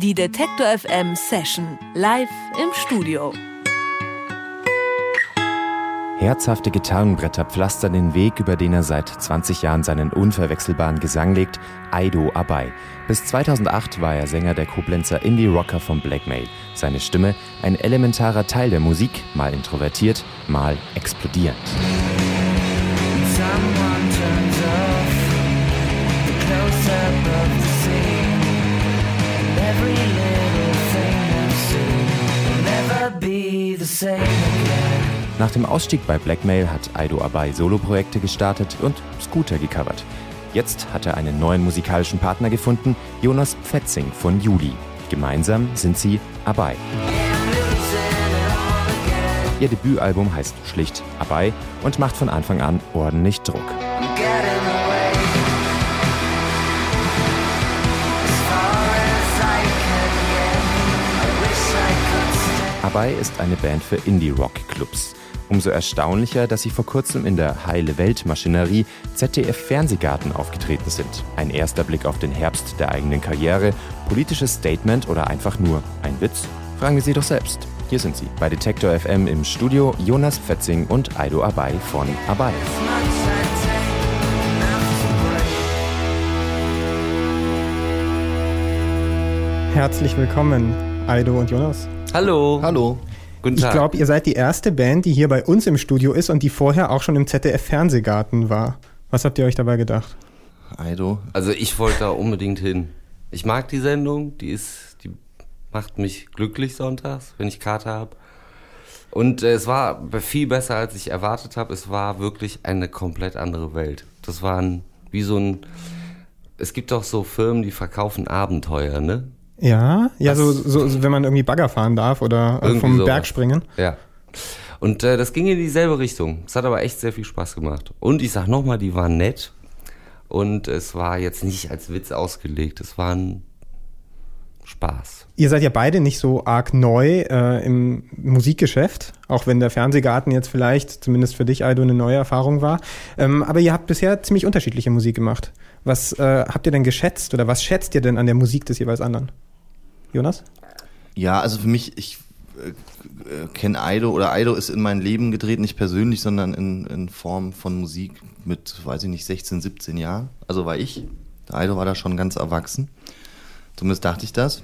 Die Detektor FM Session live im Studio. Herzhafte Gitarrenbretter pflastern den Weg, über den er seit 20 Jahren seinen unverwechselbaren Gesang legt, Aido Abai. Bis 2008 war er Sänger der Koblenzer Indie-Rocker von Blackmail. Seine Stimme ein elementarer Teil der Musik, mal introvertiert, mal explodierend. Nach dem Ausstieg bei Blackmail hat Aido Abai Soloprojekte gestartet und Scooter gecovert. Jetzt hat er einen neuen musikalischen Partner gefunden, Jonas Pfetzing von Juli. Gemeinsam sind sie Abai. Ihr Debütalbum heißt schlicht Abai und macht von Anfang an ordentlich Druck. Abai ist eine Band für Indie-Rock-Clubs. Umso erstaunlicher, dass sie vor kurzem in der Heile Welt-Maschinerie ZDF Fernsehgarten aufgetreten sind. Ein erster Blick auf den Herbst der eigenen Karriere, politisches Statement oder einfach nur ein Witz? Fragen wir sie doch selbst. Hier sind sie bei Detektor FM im Studio Jonas Fetzing und Aido Abai von Abai. Herzlich willkommen, Aido und Jonas. Hallo. Hallo. Guten Tag. Ich glaube, ihr seid die erste Band, die hier bei uns im Studio ist und die vorher auch schon im ZDF-Fernsehgarten war. Was habt ihr euch dabei gedacht? Aido. Also ich wollte da unbedingt hin. Ich mag die Sendung, die ist, die macht mich glücklich sonntags, wenn ich Karte habe. Und äh, es war viel besser, als ich erwartet habe. Es war wirklich eine komplett andere Welt. Das war ein, wie so ein. Es gibt doch so Firmen, die verkaufen Abenteuer, ne? Ja, ja, so, so, so, wenn man irgendwie Bagger fahren darf oder äh, vom sowas. Berg springen. Ja. Und äh, das ging in dieselbe Richtung. Es hat aber echt sehr viel Spaß gemacht. Und ich sag nochmal, die waren nett. Und es war jetzt nicht als Witz ausgelegt. Es war ein Spaß. Ihr seid ja beide nicht so arg neu äh, im Musikgeschäft, auch wenn der Fernsehgarten jetzt vielleicht, zumindest für dich, Aldo, eine neue Erfahrung war. Ähm, aber ihr habt bisher ziemlich unterschiedliche Musik gemacht. Was äh, habt ihr denn geschätzt oder was schätzt ihr denn an der Musik des jeweils anderen? Jonas? Ja, also für mich, ich äh, kenne Aido oder Aido ist in mein Leben gedreht, nicht persönlich, sondern in, in Form von Musik mit, weiß ich nicht, 16, 17 Jahren. Also war ich. Aido war da schon ganz erwachsen. Zumindest dachte ich das.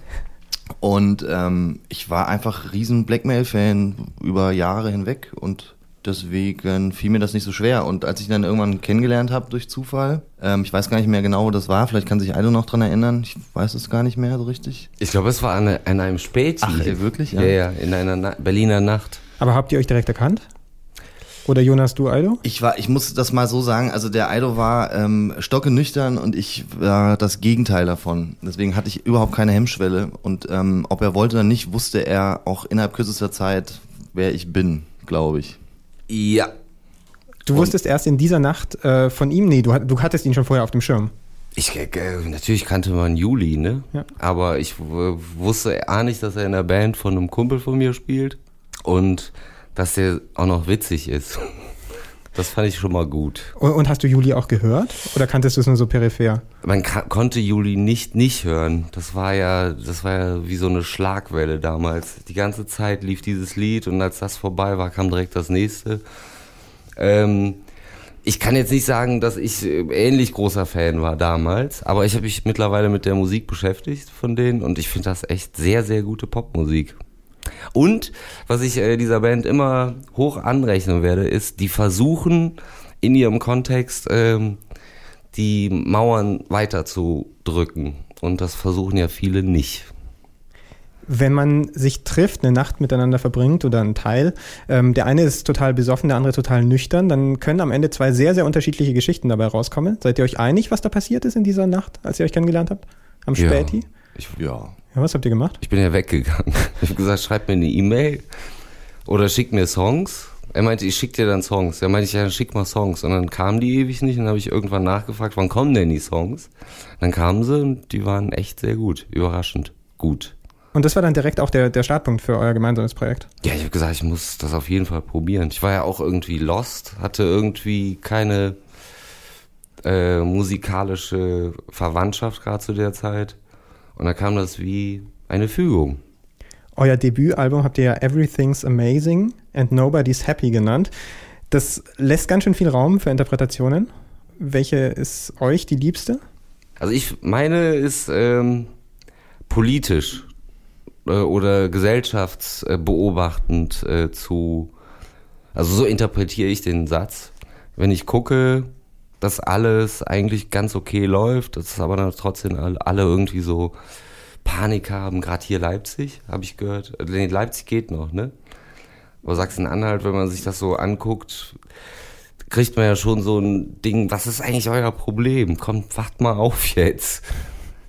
Und ähm, ich war einfach riesen Blackmail-Fan über Jahre hinweg und Deswegen fiel mir das nicht so schwer. Und als ich ihn dann irgendwann kennengelernt habe durch Zufall, ähm, ich weiß gar nicht mehr genau, wo das war, vielleicht kann sich Eido noch dran erinnern, ich weiß es gar nicht mehr so richtig. Ich glaube, es war an, an einem Späti. Ach, wirklich? Ja, ja, ja in einer Na Berliner Nacht. Aber habt ihr euch direkt erkannt? Oder Jonas, du Aido? Ich war, ich muss das mal so sagen, also der Aido war ähm, stockenüchtern und ich war das Gegenteil davon. Deswegen hatte ich überhaupt keine Hemmschwelle. Und ähm, ob er wollte oder nicht, wusste er auch innerhalb kürzester Zeit, wer ich bin, glaube ich. Ja. Du wusstest erst in dieser Nacht äh, von ihm? Nee, du, du hattest ihn schon vorher auf dem Schirm. Ich, äh, natürlich kannte man Juli, ne? Ja. Aber ich wusste auch nicht, dass er in der Band von einem Kumpel von mir spielt und dass er auch noch witzig ist. Das fand ich schon mal gut. Und, und hast du Juli auch gehört? Oder kanntest du es nur so peripher? Man konnte Juli nicht nicht hören. Das war ja, das war ja wie so eine Schlagwelle damals. Die ganze Zeit lief dieses Lied und als das vorbei war, kam direkt das nächste. Ähm, ich kann jetzt nicht sagen, dass ich äh, ähnlich großer Fan war damals, aber ich habe mich mittlerweile mit der Musik beschäftigt von denen und ich finde das echt sehr, sehr gute Popmusik. Und was ich äh, dieser Band immer hoch anrechnen werde, ist, die versuchen in ihrem Kontext ähm, die Mauern weiterzudrücken. Und das versuchen ja viele nicht. Wenn man sich trifft, eine Nacht miteinander verbringt oder einen Teil, ähm, der eine ist total besoffen, der andere total nüchtern, dann können am Ende zwei sehr, sehr unterschiedliche Geschichten dabei rauskommen. Seid ihr euch einig, was da passiert ist in dieser Nacht, als ihr euch kennengelernt habt? Am Späti? Ja, ich, ja. Ja, was habt ihr gemacht? Ich bin ja weggegangen. Ich habe gesagt, schreib mir eine E-Mail oder schick mir Songs. Er meinte, ich schick dir dann Songs. Er meinte, ja, schick mal Songs. Und dann kamen die ewig nicht. Und dann habe ich irgendwann nachgefragt, wann kommen denn die Songs? Dann kamen sie und die waren echt sehr gut. Überraschend gut. Und das war dann direkt auch der, der Startpunkt für euer gemeinsames Projekt? Ja, ich habe gesagt, ich muss das auf jeden Fall probieren. Ich war ja auch irgendwie lost, hatte irgendwie keine äh, musikalische Verwandtschaft gerade zu der Zeit. Und da kam das wie eine Fügung. Euer Debütalbum habt ihr ja Everything's Amazing and Nobody's Happy genannt. Das lässt ganz schön viel Raum für Interpretationen. Welche ist euch die liebste? Also ich meine ist ähm, politisch äh, oder gesellschaftsbeobachtend äh, zu, also so interpretiere ich den Satz. Wenn ich gucke, dass alles eigentlich ganz okay läuft, dass aber dann trotzdem alle irgendwie so Panik haben, gerade hier Leipzig, habe ich gehört. Nee, Leipzig geht noch, ne? Aber Sachsen-Anhalt, wenn man sich das so anguckt, kriegt man ja schon so ein Ding, was ist eigentlich euer Problem? Kommt, wacht mal auf jetzt.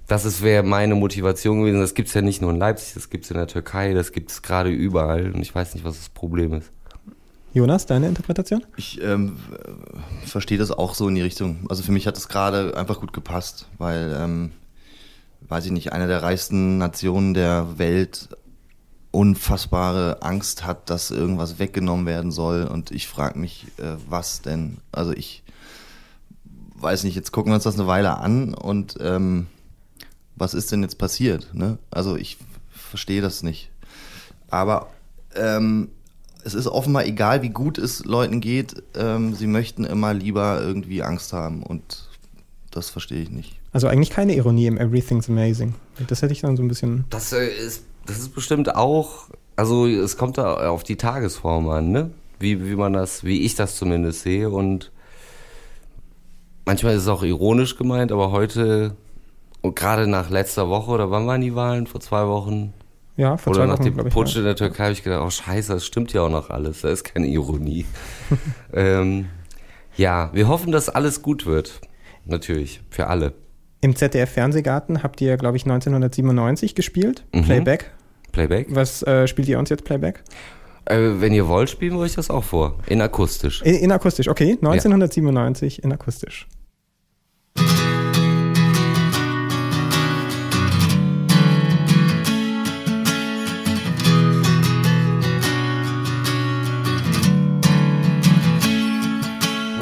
Das wäre meine Motivation gewesen. Das gibt's ja nicht nur in Leipzig, das gibt's in der Türkei, das gibt's gerade überall. Und ich weiß nicht, was das Problem ist. Jonas, deine Interpretation? Ich ähm, verstehe das auch so in die Richtung. Also für mich hat es gerade einfach gut gepasst, weil ähm, weiß ich nicht, eine der reichsten Nationen der Welt unfassbare Angst hat, dass irgendwas weggenommen werden soll. Und ich frage mich, äh, was denn? Also ich weiß nicht, jetzt gucken wir uns das eine Weile an und ähm, was ist denn jetzt passiert? Ne? Also ich verstehe das nicht. Aber ähm, es ist offenbar egal, wie gut es Leuten geht, ähm, sie möchten immer lieber irgendwie Angst haben und das verstehe ich nicht. Also eigentlich keine Ironie im Everything's Amazing. Das hätte ich dann so ein bisschen. Das äh, ist, das ist bestimmt auch, also es kommt da auf die Tagesform an, ne? Wie, wie man das, wie ich das zumindest sehe. Und manchmal ist es auch ironisch gemeint, aber heute, und gerade nach letzter Woche, oder wann waren die Wahlen? Vor zwei Wochen? Ja, vor Oder nach Wochen, dem. Putsch ja. in der Türkei habe ich gedacht, oh scheiße, das stimmt ja auch noch alles. Da ist keine Ironie. ähm, ja, wir hoffen, dass alles gut wird. Natürlich, für alle. Im ZDF-Fernsehgarten habt ihr, glaube ich, 1997 gespielt. Mhm. Playback. Playback. Was äh, spielt ihr uns jetzt Playback? Äh, wenn ihr wollt, spielen wir euch das auch vor. In akustisch. In, in akustisch, okay. 1997 in akustisch.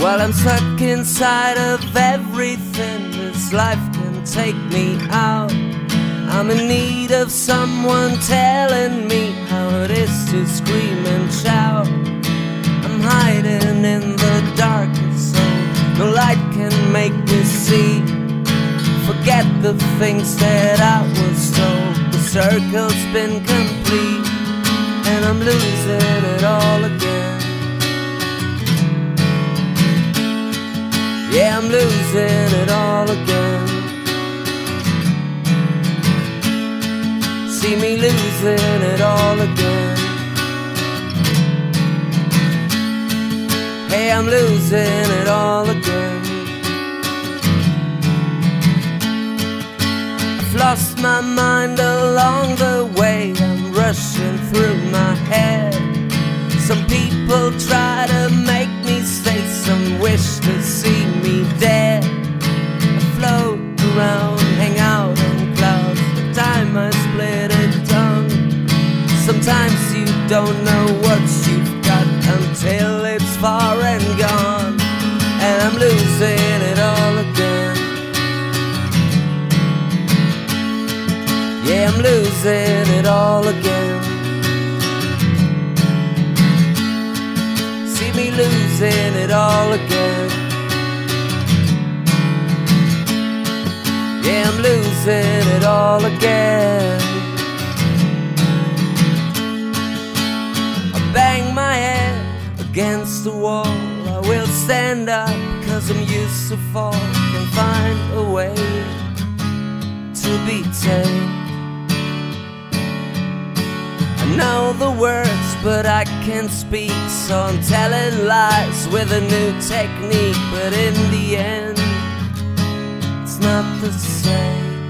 Well, I'm stuck inside of everything. This life can take me out. I'm in need of someone telling me how it is to scream and shout. I'm hiding in the darkness, so no light can make me see. Forget the things that I was told. The circle's been complete, and I'm losing it all again. Yeah, I'm losing it all again. See me losing it all again. Hey, I'm losing it all again. I've lost my mind along the way. I'm rushing through my head. Some people try to make me stay, some wish to see me dead. I float around, hang out on clouds. The time I split a tongue. Sometimes you don't know what you've got until it's far and gone. And I'm losing it all again. Yeah, I'm losing it all again. See me losing it all again. I'm losing it all again. I bang my head against the wall. I will stand up cause I'm used to fall. Can find a way to be tame. I know the words, but I can't speak, so I'm telling lies with a new technique. But in the end, not the same.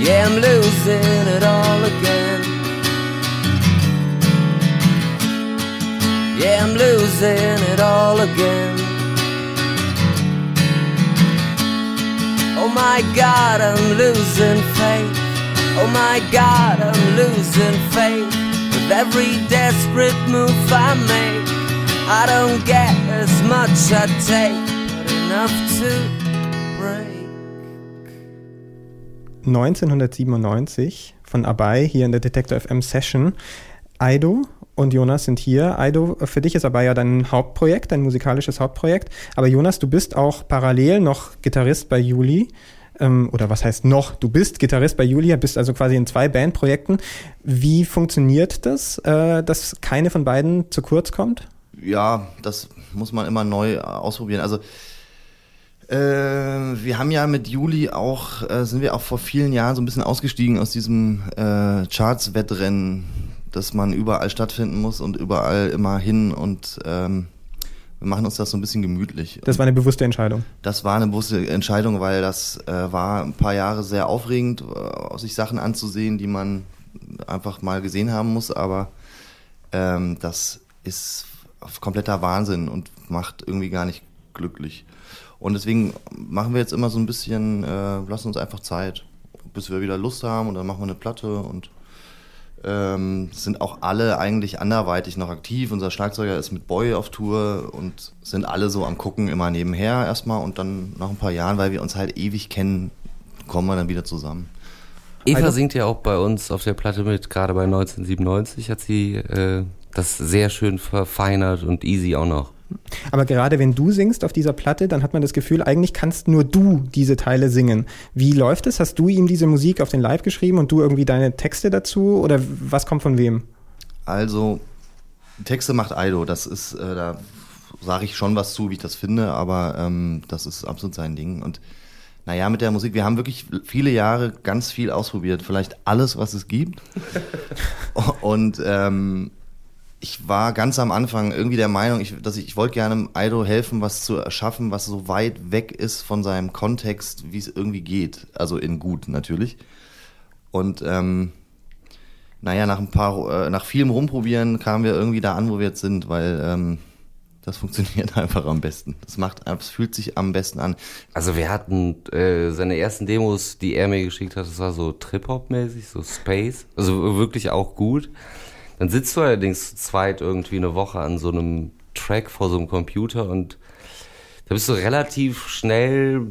Yeah, I'm losing it all again. Yeah, I'm losing it all again. My god, I'm losing faith. Oh my god, I'm losing faith. With every desperate move I make, I don't get as much I take, but enough to break. 1997 von Abai hier in der Detector FM Session. Aido und Jonas sind hier. Aido, für dich ist Abai ja dein Hauptprojekt, dein musikalisches Hauptprojekt. Aber Jonas, du bist auch parallel noch Gitarrist bei Juli. Ähm, oder was heißt noch? Du bist Gitarrist bei Julia, bist also quasi in zwei Bandprojekten. Wie funktioniert das, äh, dass keine von beiden zu kurz kommt? Ja, das muss man immer neu ausprobieren. Also äh, wir haben ja mit Juli auch, äh, sind wir auch vor vielen Jahren so ein bisschen ausgestiegen aus diesem äh, Charts-Wettrennen, dass man überall stattfinden muss und überall immer hin und ähm, wir machen uns das so ein bisschen gemütlich. Das war eine bewusste Entscheidung. Das war eine bewusste Entscheidung, weil das äh, war ein paar Jahre sehr aufregend, äh, sich Sachen anzusehen, die man einfach mal gesehen haben muss, aber ähm, das ist kompletter Wahnsinn und macht irgendwie gar nicht glücklich. Und deswegen machen wir jetzt immer so ein bisschen, äh, lassen uns einfach Zeit, bis wir wieder Lust haben und dann machen wir eine Platte und ähm, sind auch alle eigentlich anderweitig noch aktiv. Unser Schlagzeuger ist mit Boy auf Tour und sind alle so am Gucken immer nebenher erstmal und dann nach ein paar Jahren, weil wir uns halt ewig kennen, kommen wir dann wieder zusammen. Eva singt ja auch bei uns auf der Platte mit, gerade bei 1997 hat sie äh, das sehr schön verfeinert und easy auch noch. Aber gerade wenn du singst auf dieser Platte, dann hat man das Gefühl, eigentlich kannst nur du diese Teile singen. Wie läuft es? Hast du ihm diese Musik auf den Live geschrieben und du irgendwie deine Texte dazu? Oder was kommt von wem? Also, Texte macht Aido. Das ist, äh, da sage ich schon was zu, wie ich das finde, aber ähm, das ist absolut sein Ding. Und naja, mit der Musik, wir haben wirklich viele Jahre ganz viel ausprobiert. Vielleicht alles, was es gibt. und ähm, ich war ganz am Anfang irgendwie der Meinung, ich, dass ich, ich wollte gerne Aido helfen, was zu erschaffen, was so weit weg ist von seinem Kontext, wie es irgendwie geht. Also in gut natürlich. Und ähm, naja, nach ein paar, äh, nach vielem Rumprobieren kamen wir irgendwie da an, wo wir jetzt sind, weil ähm, das funktioniert einfach am besten. Das macht, es fühlt sich am besten an. Also wir hatten äh, seine ersten Demos, die er mir geschickt hat, das war so Trip-Hop-mäßig, so Space. Also wirklich auch gut. Dann sitzt du allerdings zu zweit irgendwie eine Woche an so einem Track vor so einem Computer und da bist du relativ schnell,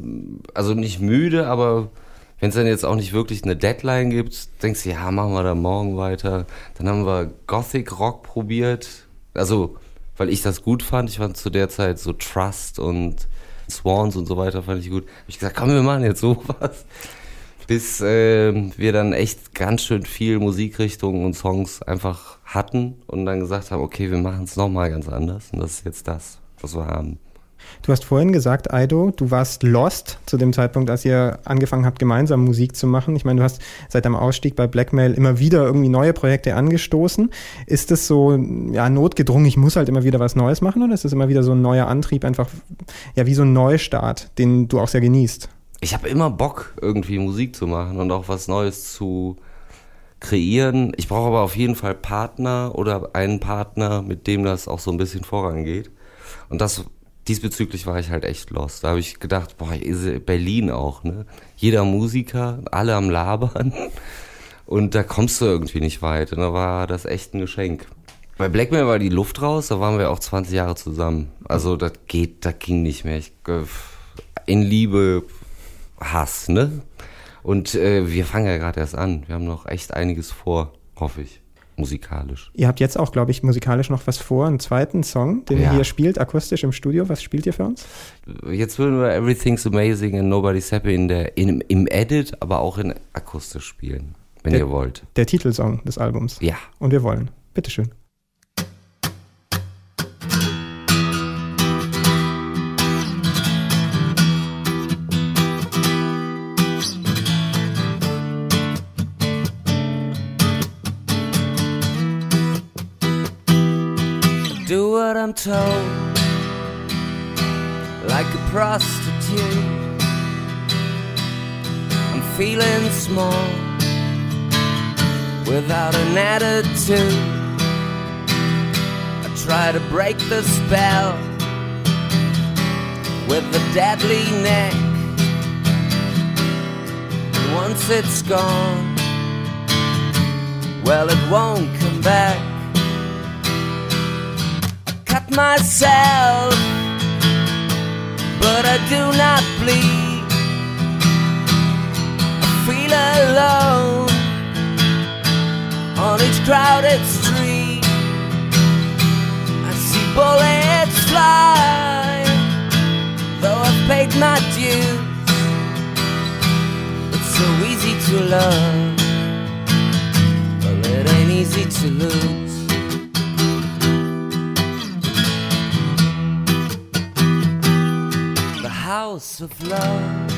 also nicht müde, aber wenn es dann jetzt auch nicht wirklich eine Deadline gibt, denkst du, ja, machen wir da morgen weiter. Dann haben wir Gothic Rock probiert. Also, weil ich das gut fand. Ich fand zu der Zeit so Trust und Swans und so weiter fand ich gut. Hab ich gesagt, komm, wir machen jetzt sowas bis äh, wir dann echt ganz schön viel Musikrichtungen und Songs einfach hatten und dann gesagt haben, okay, wir machen es nochmal ganz anders und das ist jetzt das, was wir haben. Du hast vorhin gesagt, Aido, du warst lost zu dem Zeitpunkt, als ihr angefangen habt, gemeinsam Musik zu machen. Ich meine, du hast seit deinem Ausstieg bei Blackmail immer wieder irgendwie neue Projekte angestoßen. Ist das so, ja, notgedrungen, ich muss halt immer wieder was Neues machen oder ist das immer wieder so ein neuer Antrieb, einfach, ja, wie so ein Neustart, den du auch sehr genießt? Ich habe immer Bock, irgendwie Musik zu machen und auch was Neues zu kreieren. Ich brauche aber auf jeden Fall Partner oder einen Partner, mit dem das auch so ein bisschen vorangeht. Und das diesbezüglich war ich halt echt lost. Da habe ich gedacht, boah, Berlin auch, ne? Jeder Musiker, alle am Labern. Und da kommst du irgendwie nicht weit. Und da war das echt ein Geschenk. Bei Blackmail war die Luft raus, da waren wir auch 20 Jahre zusammen. Also das geht, das ging nicht mehr. Ich, äh, in Liebe Hass, ne? Und äh, wir fangen ja gerade erst an. Wir haben noch echt einiges vor, hoffe ich, musikalisch. Ihr habt jetzt auch, glaube ich, musikalisch noch was vor, einen zweiten Song, den ja. ihr spielt, akustisch im Studio. Was spielt ihr für uns? Jetzt würden wir Everything's Amazing and Nobody's Happy in der, in, im Edit, aber auch in akustisch spielen, wenn der, ihr wollt. Der Titelsong des Albums. Ja. Und wir wollen. Bitteschön. Like a prostitute. I'm feeling small without an attitude. I try to break the spell with a deadly neck. once it's gone, well, it won't come back. Cut myself, but I do not bleed. I feel alone on each crowded street. I see bullets fly, though I've paid my dues. It's so easy to love, but it ain't easy to lose. House of love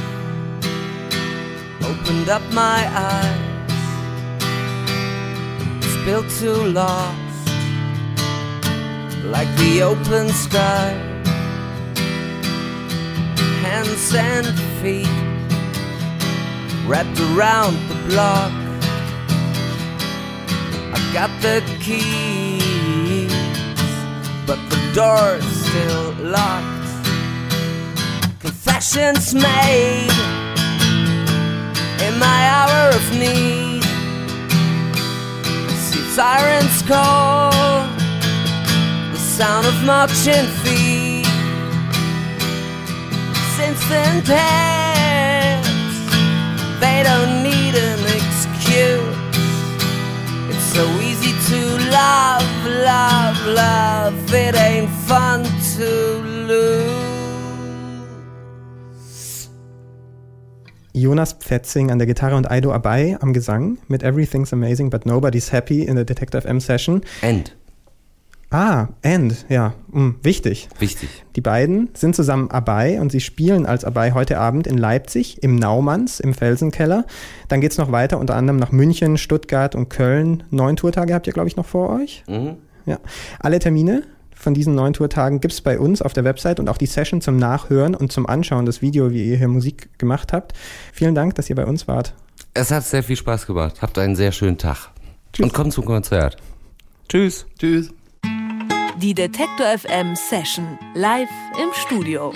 opened up my eyes, built too lost, like the open sky, hands and feet wrapped around the block. I got the keys, but the door's still locked. Confessions made in my hour of need. See sirens call, the sound of marching feet. Since then, past, they don't need an excuse. It's so easy to love, love, love. It ain't fun to Jonas Pfetzing an der Gitarre und Aido Abai am Gesang mit Everything's Amazing but Nobody's Happy in der Detective M Session. End. Ah, End, ja, hm, wichtig. Wichtig. Die beiden sind zusammen Abai und sie spielen als Abai heute Abend in Leipzig im Naumanns im Felsenkeller. Dann geht's noch weiter, unter anderem nach München, Stuttgart und Köln. Neun Tourtage habt ihr, glaube ich, noch vor euch. Mhm. Ja. Alle Termine von diesen neun Tourtagen gibt's bei uns auf der Website und auch die Session zum Nachhören und zum Anschauen, das Video, wie ihr hier Musik gemacht habt. Vielen Dank, dass ihr bei uns wart. Es hat sehr viel Spaß gemacht. Habt einen sehr schönen Tag. Und kommt zum Konzert. Tschüss. Tschüss. Die Detektor FM Session live im Studio.